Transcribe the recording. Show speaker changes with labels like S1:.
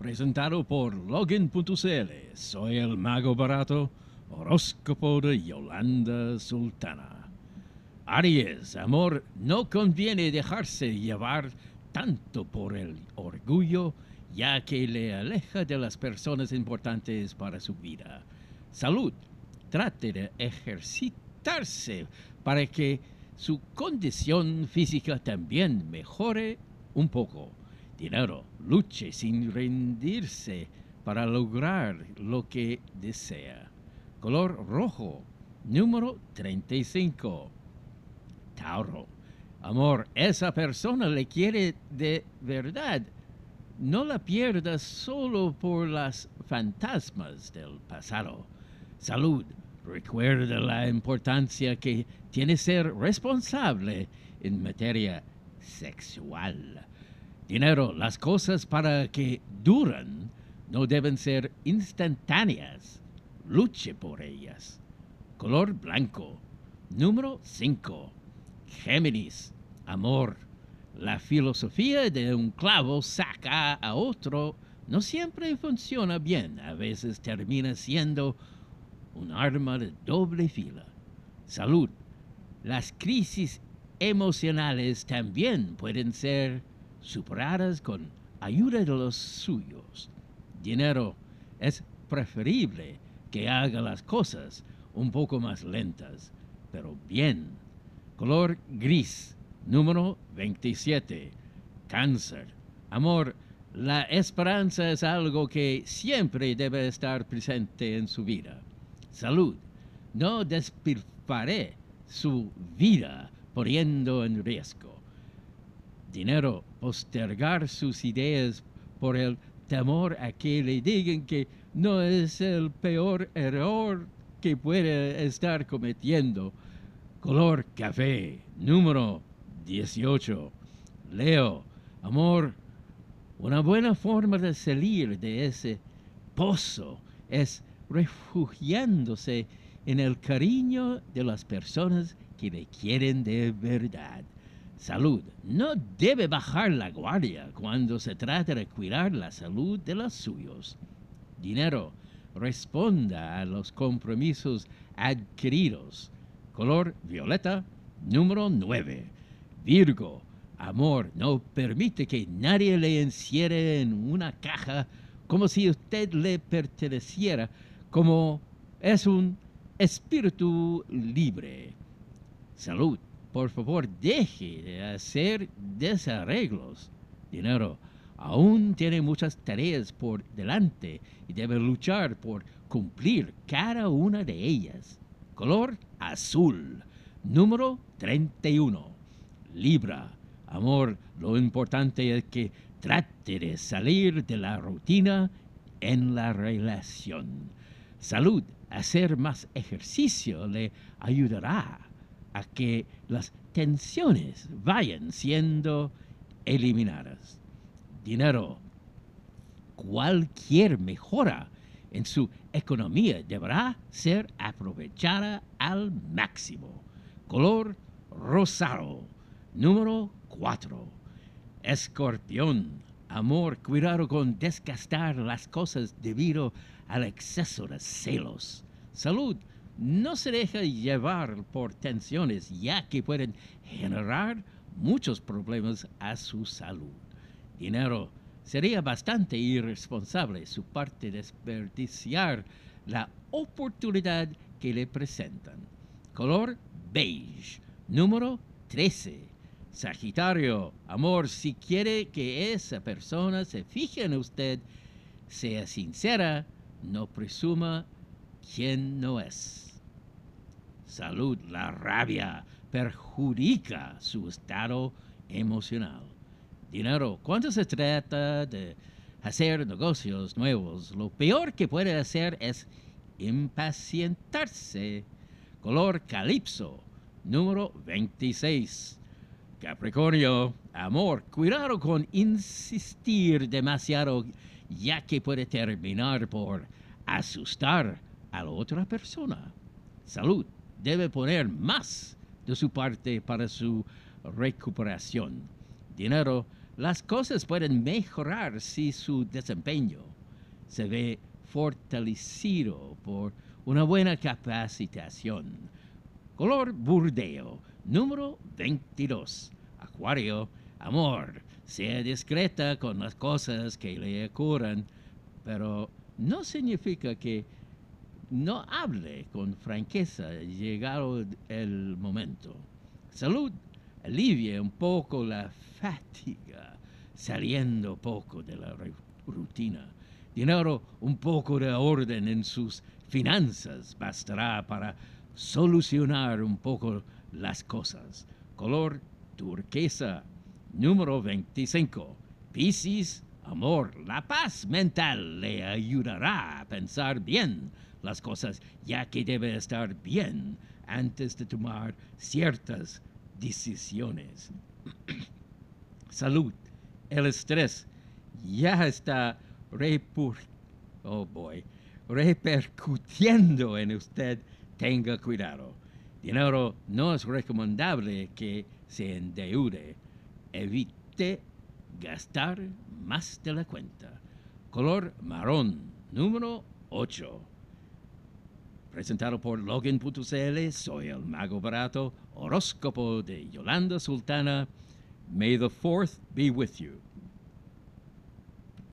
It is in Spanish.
S1: presentado por Login.cl. Soy el mago barato, horóscopo de Yolanda Sultana. Aries, amor, no conviene dejarse llevar tanto por el orgullo, ya que le aleja de las personas importantes para su vida. Salud, trate de ejercitarse para que su condición física también mejore un poco. Dinero, luche sin rendirse para lograr lo que desea. Color rojo, número 35. Tauro, amor, esa persona le quiere de verdad. No la pierdas solo por las fantasmas del pasado. Salud, recuerda la importancia que tiene ser responsable en materia sexual. Dinero, las cosas para que duran no deben ser instantáneas. Luche por ellas. Color blanco. Número 5. Géminis. Amor. La filosofía de un clavo saca a otro no siempre funciona bien. A veces termina siendo un arma de doble fila. Salud. Las crisis emocionales también pueden ser superadas con ayuda de los suyos. Dinero es preferible que haga las cosas un poco más lentas, pero bien. Color gris, número 27. Cáncer. Amor, la esperanza es algo que siempre debe estar presente en su vida. Salud. No despilfaré su vida poniendo en riesgo. Dinero, postergar sus ideas por el temor a que le digan que no es el peor error que puede estar cometiendo. Color café, número 18. Leo, amor, una buena forma de salir de ese pozo es refugiándose en el cariño de las personas que le quieren de verdad. Salud. No debe bajar la guardia cuando se trata de cuidar la salud de los suyos. Dinero. Responda a los compromisos adquiridos. Color violeta, número 9. Virgo. Amor. No permite que nadie le encierre en una caja como si usted le perteneciera, como es un espíritu libre. Salud por favor, deje de hacer desarreglos. Dinero aún tiene muchas tareas por delante y debe luchar por cumplir cada una de ellas. Color azul. Número 31. Libra. Amor, lo importante es que trate de salir de la rutina en la relación. Salud. Hacer más ejercicio le ayudará a que las tensiones vayan siendo eliminadas. Dinero. Cualquier mejora en su economía deberá ser aprovechada al máximo. Color rosado. Número 4. Escorpión. Amor, cuidado con desgastar las cosas debido al exceso de celos. Salud no se deja llevar por tensiones ya que pueden generar muchos problemas a su salud. Dinero. Sería bastante irresponsable su parte desperdiciar la oportunidad que le presentan. Color beige. Número 13. Sagitario, amor, si quiere que esa persona se fije en usted, sea sincera, no presuma quién no es salud, la rabia perjudica su estado emocional. Dinero, cuando se trata de hacer negocios nuevos, lo peor que puede hacer es impacientarse. Color calipso, número 26. Capricornio, amor, cuidado con insistir demasiado, ya que puede terminar por asustar a la otra persona. Salud debe poner más de su parte para su recuperación. Dinero, las cosas pueden mejorar si su desempeño se ve fortalecido por una buena capacitación. Color burdeo, número 22. Acuario, amor, sea discreta con las cosas que le ocurran, pero no significa que no hable con franqueza llegado el momento. Salud, alivie un poco la fatiga, saliendo poco de la rutina. Dinero, un poco de orden en sus finanzas bastará para solucionar un poco las cosas. Color turquesa, número 25. Piscis, amor, la paz mental le ayudará a pensar bien las cosas, ya que debe estar bien antes de tomar ciertas decisiones. Salud. El estrés ya está oh boy, repercutiendo en usted. Tenga cuidado. Dinero no es recomendable que se endeude. Evite gastar más de la cuenta. Color marrón, número 8 presentado por Login.cl, soy el Mago Barato, horóscopo de Yolanda Sultana. May the fourth be with you.